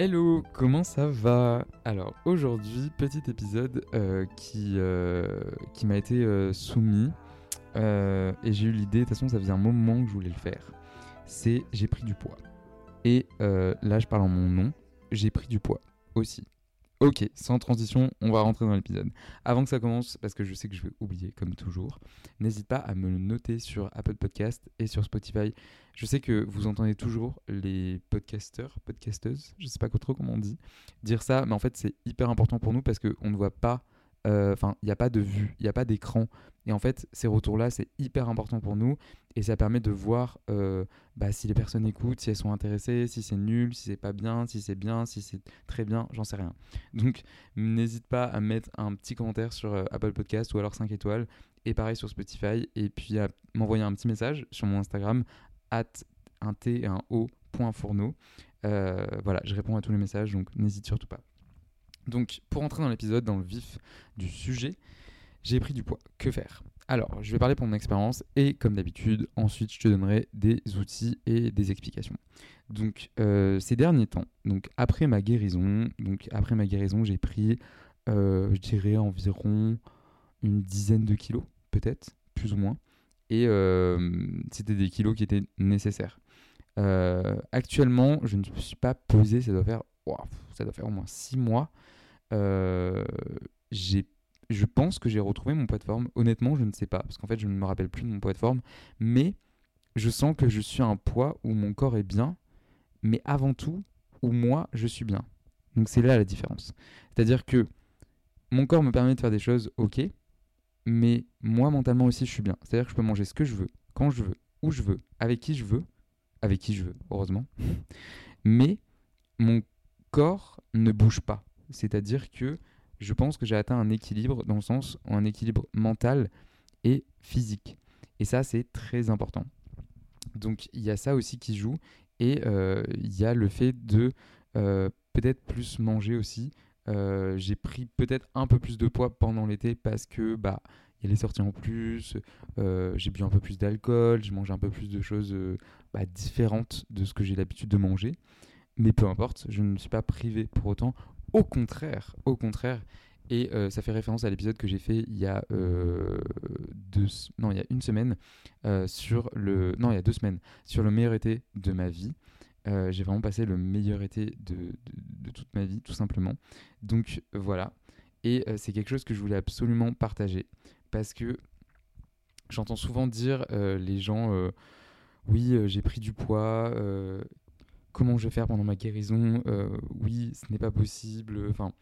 Hello, comment ça va? Alors aujourd'hui, petit épisode euh, qui, euh, qui m'a été euh, soumis et j'ai eu l'idée, de toute façon ça faisait un moment que je voulais le faire. C'est j'ai pris du poids. Et là je parle en mon nom, j'ai pris du poids aussi. Ok, sans transition, on va rentrer dans l'épisode. Avant que ça commence, parce que je sais que je vais oublier comme toujours, n'hésite pas à me le noter sur Apple Podcast et sur Spotify. Je sais que vous entendez toujours les podcasteurs, podcasteuses, je sais pas trop comment on dit, dire ça, mais en fait c'est hyper important pour nous parce qu'on ne voit pas, enfin il n'y a pas de vue, il n'y a pas d'écran. Et en fait ces retours-là c'est hyper important pour nous et ça permet de voir euh, bah, si les personnes écoutent, si elles sont intéressées, si c'est nul, si c'est pas bien, si c'est bien, si c'est très bien, j'en sais rien. Donc n'hésite pas à mettre un petit commentaire sur euh, Apple Podcast ou alors 5 étoiles et pareil sur Spotify et puis à m'envoyer un petit message sur mon Instagram at un T et un. Euh, voilà, je réponds à tous les messages, donc n'hésite surtout pas. Donc, pour entrer dans l'épisode, dans le vif du sujet, j'ai pris du poids. Que faire? Alors, je vais parler pour mon expérience et, comme d'habitude, ensuite, je te donnerai des outils et des explications. Donc, euh, ces derniers temps, donc après ma guérison, donc après ma guérison, j'ai pris, euh, je dirais environ une dizaine de kilos, peut-être, plus ou moins et euh, c'était des kilos qui étaient nécessaires. Actuellement, je ne suis pas pesé, ça doit faire, ça doit faire au moins 6 mois. Euh, je pense que j'ai retrouvé mon poids de forme. Honnêtement, je ne sais pas, parce qu'en fait, je ne me rappelle plus de mon poids de forme. Mais je sens que je suis à un poids où mon corps est bien, mais avant tout, où moi, je suis bien. Donc c'est là la différence. C'est-à-dire que mon corps me permet de faire des choses, ok, mais moi mentalement aussi je suis bien. C'est-à-dire que je peux manger ce que je veux, quand je veux, où je veux, avec qui je veux, avec qui je veux, heureusement. Mais mon corps ne bouge pas. C'est-à-dire que je pense que j'ai atteint un équilibre dans le sens, un équilibre mental et physique. Et ça, c'est très important. Donc il y a ça aussi qui joue. Et euh, il y a le fait de euh, peut-être plus manger aussi. Euh, j'ai pris peut-être un peu plus de poids pendant l'été parce que bah il y a les sorties en plus, j'ai bu un peu plus d'alcool, j'ai mangé un peu plus de choses bah, différentes de ce que j'ai l'habitude de manger. Mais peu importe, je ne suis pas privé pour autant. Au contraire, au contraire. Et euh, ça fait référence à l'épisode que j'ai fait il y a deux, non, il y a une semaine sur le, non, il y a deux semaines sur le meilleur été de ma vie. j'ai vraiment passé le meilleur été de, toute ma vie, tout simplement. Donc voilà. Et c'est quelque chose que je voulais absolument partager parce que j'entends souvent dire euh, les gens euh, oui euh, j'ai pris du poids comment je vais faire pendant ma guérison oui ce n'est pas possible enfin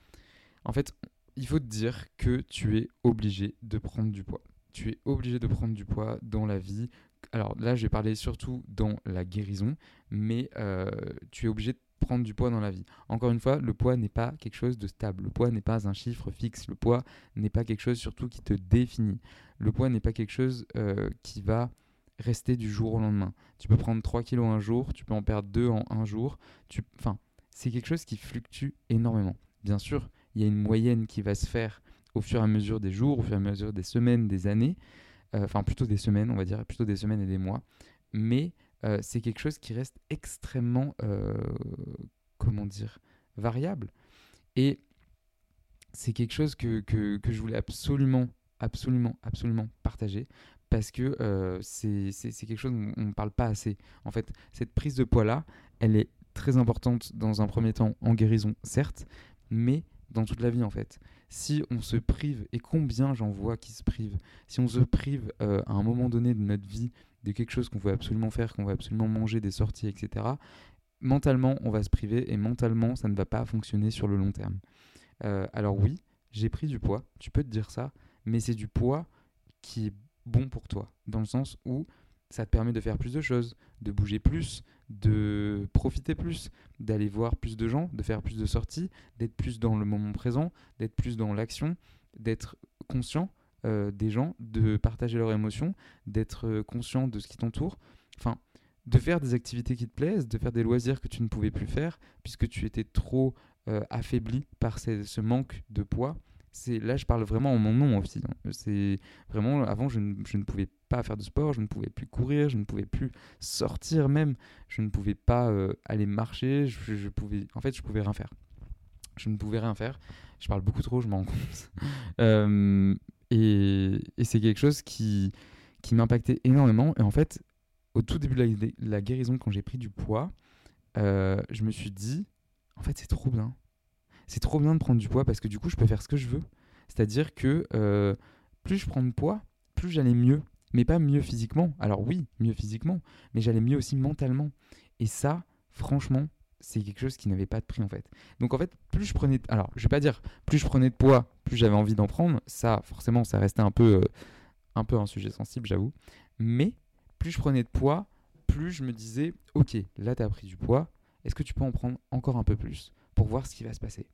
en fait il faut te dire que tu es obligé de prendre du poids tu es obligé de prendre du poids dans la vie alors là je vais parler surtout dans la guérison mais tu es obligé de prendre du poids dans la vie. Encore une fois, le poids n'est pas quelque chose de stable. Le poids n'est pas un chiffre fixe. Le poids n'est pas quelque chose surtout qui te définit. Le poids n'est pas quelque chose euh, qui va rester du jour au lendemain. Tu peux prendre 3 kilos un jour, tu peux en perdre 2 en un jour. Tu... Enfin, c'est quelque chose qui fluctue énormément. Bien sûr, il y a une moyenne qui va se faire au fur et à mesure des jours, au fur et à mesure des semaines, des années. Euh, enfin, plutôt des semaines, on va dire, plutôt des semaines et des mois. Mais euh, c'est quelque chose qui reste extrêmement, euh, comment dire, variable. Et c'est quelque chose que, que, que, je voulais absolument, absolument, absolument partager parce que euh, c'est quelque chose dont on ne parle pas assez. En fait, cette prise de poids-là, elle est très importante dans un premier temps en guérison, certes, mais dans toute la vie en fait. Si on se prive, et combien j'en vois qui se privent, si on se prive à un moment donné de notre vie de quelque chose qu'on veut absolument faire, qu'on veut absolument manger, des sorties, etc., mentalement on va se priver et mentalement ça ne va pas fonctionner sur le long terme. Alors oui, j'ai pris du poids, tu peux te dire ça, mais c'est du poids qui est bon pour toi, dans le sens où ça te permet de faire plus de choses, de bouger plus, de profiter plus, d'aller voir plus de gens, de faire plus de sorties, d'être plus dans le moment présent, d'être plus dans l'action, d'être conscient euh, des gens, de partager leurs émotions, d'être euh, conscient de ce qui t'entoure. Enfin, de faire des activités qui te plaisent, de faire des loisirs que tu ne pouvais plus faire puisque tu étais trop euh, affaibli par ce manque de poids là je parle vraiment en mon nom aussi. Hein. C'est vraiment avant je ne, pouvais pas faire de sport, je ne pouvais plus courir, je ne pouvais plus sortir même, je ne pouvais pas euh, aller marcher, je, pouvais en fait je pouvais rien faire. Je ne pouvais rien faire. Je parle beaucoup trop, je m'en rends compte. Euh, et, c'est quelque chose qui qui m'impactait énormément. Et en fait, au tout début de la, guérison, quand j'ai pris du poids, euh, je me suis dit, en fait, c'est trop bien c'est trop bien de prendre du poids parce que du coup, je peux faire ce que je veux. C'est-à-dire que euh, plus je prends de poids, plus j'allais mieux. Mais pas mieux physiquement. Alors oui, mieux physiquement, mais j'allais mieux aussi mentalement. Et ça, franchement, c'est quelque chose qui n'avait pas de prix en fait. Donc en fait, plus je prenais, alors je vais pas dire plus je prenais de poids, plus j'avais envie d'en prendre. Ça, forcément, ça restait un peu, euh, un peu un sujet sensible, j'avoue. Mais plus je prenais de poids, plus je me disais, ok, là tu as pris du poids, est-ce que tu peux en prendre encore un peu plus pour voir ce qui va se passer?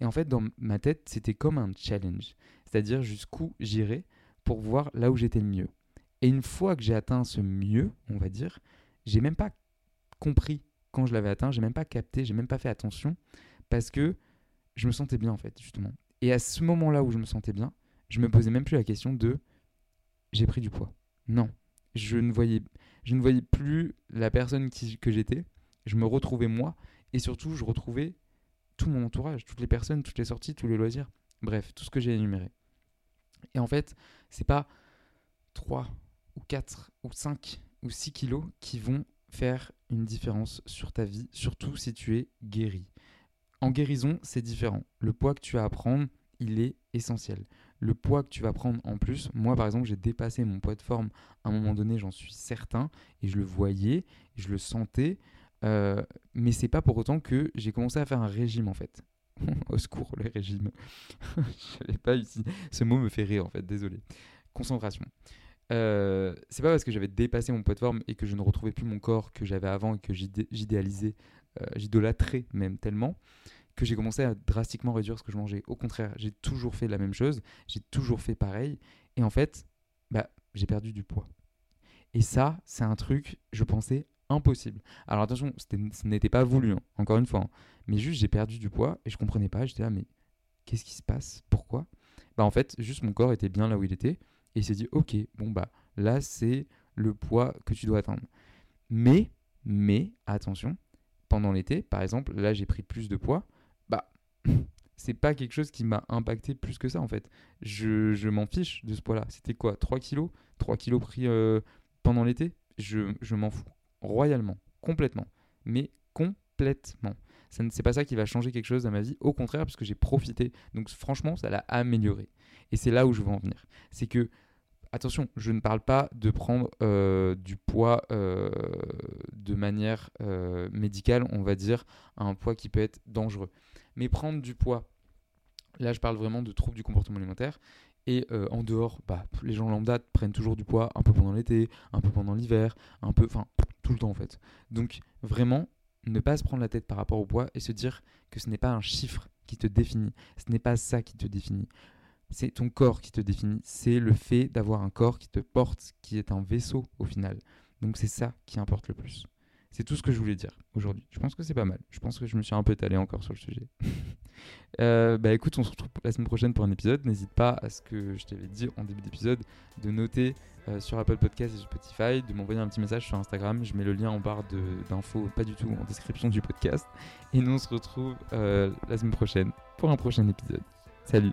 Et en fait, dans ma tête, c'était comme un challenge. C'est-à-dire jusqu'où j'irais pour voir là où j'étais le mieux. Et une fois que j'ai atteint ce mieux, on va dire, j'ai même pas compris quand je l'avais atteint, j'ai même pas capté, j'ai même pas fait attention parce que je me sentais bien en fait, justement. Et à ce moment-là où je me sentais bien, je me posais même plus la question de j'ai pris du poids. Non, je ne voyais, je ne voyais plus la personne qui, que j'étais. Je me retrouvais moi et surtout je retrouvais tout mon entourage, toutes les personnes, toutes les sorties, tous les loisirs, bref, tout ce que j'ai énuméré. Et en fait, c'est pas 3 ou 4 ou 5 ou 6 kilos qui vont faire une différence sur ta vie, surtout si tu es guéri. En guérison, c'est différent. Le poids que tu as à prendre, il est essentiel. Le poids que tu vas prendre en plus, moi par exemple, j'ai dépassé mon poids de forme à un moment donné, j'en suis certain, et je le voyais, je le sentais. Euh, mais c'est pas pour autant que j'ai commencé à faire un régime en fait. Au secours, le régime. Je pas ici. Ce mot me fait rire en fait, désolé. Concentration. Euh, c'est pas parce que j'avais dépassé mon poids de forme et que je ne retrouvais plus mon corps que j'avais avant et que j'idéalisais, euh, j'idolâtrais même tellement que j'ai commencé à drastiquement réduire ce que je mangeais. Au contraire, j'ai toujours fait la même chose, j'ai toujours fait pareil et en fait, bah, j'ai perdu du poids. Et ça, c'est un truc, je pensais impossible. Alors attention, ce n'était pas voulu, hein, encore une fois. Hein. Mais juste, j'ai perdu du poids et je comprenais pas. J'étais là, mais qu'est-ce qui se passe? Pourquoi? Bah en fait, juste mon corps était bien là où il était et il s'est dit, ok, bon bah là c'est le poids que tu dois atteindre. Mais, mais attention, pendant l'été, par exemple, là j'ai pris plus de poids. Bah c'est pas quelque chose qui m'a impacté plus que ça en fait. Je, m'en fiche de ce poids-là. C'était quoi? 3 kilos? 3 kilos pris euh, pendant l'été? Je m'en fous royalement, complètement, mais complètement. Ce n'est pas ça qui va changer quelque chose dans ma vie, au contraire, parce que j'ai profité. Donc franchement, ça l'a amélioré. Et c'est là où je veux en venir. C'est que, attention, je ne parle pas de prendre euh, du poids euh, de manière euh, médicale, on va dire, un poids qui peut être dangereux. Mais prendre du poids, là je parle vraiment de troubles du comportement alimentaire, et en dehors, bah, les gens lambda prennent toujours du poids un peu pendant l'été, un peu pendant l'hiver, un peu, enfin, tout le temps en fait. Donc vraiment, ne pas se prendre la tête par rapport au poids et se dire que ce n'est pas un chiffre qui te définit, ce n'est pas ça qui te définit. c'est ton corps qui te définit. C'est le fait d'avoir un corps qui te porte, qui est un vaisseau au final. Donc c'est ça qui importe le plus. C'est tout ce que je voulais dire aujourd'hui. Je pense que c'est pas mal. Je pense que je me suis un peu étalé encore sur le sujet. Euh, bah écoute, on se retrouve la semaine prochaine pour un épisode. N'hésite pas à ce que je t'avais dit en début d'épisode de noter euh, sur Apple Podcast et Spotify, de m'envoyer un petit message sur Instagram. Je mets le lien en barre d'infos, pas du tout en description du podcast. Et nous on se retrouve euh, la semaine prochaine pour un prochain épisode. Salut